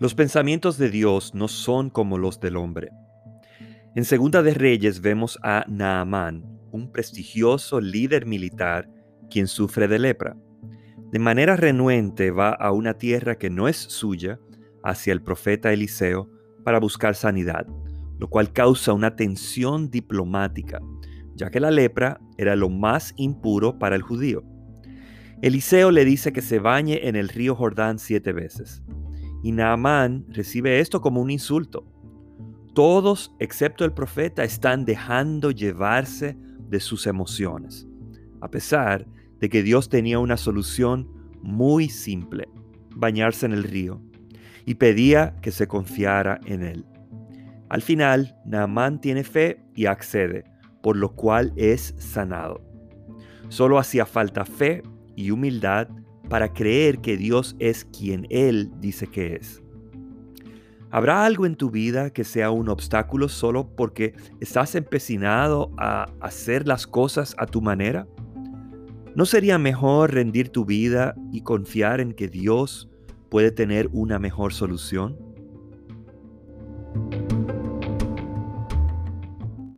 Los pensamientos de Dios no son como los del hombre. En Segunda de Reyes vemos a Naamán, un prestigioso líder militar quien sufre de lepra. De manera renuente va a una tierra que no es suya, hacia el profeta Eliseo, para buscar sanidad, lo cual causa una tensión diplomática, ya que la lepra era lo más impuro para el judío. Eliseo le dice que se bañe en el río Jordán siete veces. Y Naamán recibe esto como un insulto. Todos, excepto el profeta, están dejando llevarse de sus emociones, a pesar de que Dios tenía una solución muy simple, bañarse en el río, y pedía que se confiara en él. Al final, Naamán tiene fe y accede, por lo cual es sanado. Solo hacía falta fe y humildad para creer que Dios es quien Él dice que es. ¿Habrá algo en tu vida que sea un obstáculo solo porque estás empecinado a hacer las cosas a tu manera? ¿No sería mejor rendir tu vida y confiar en que Dios puede tener una mejor solución?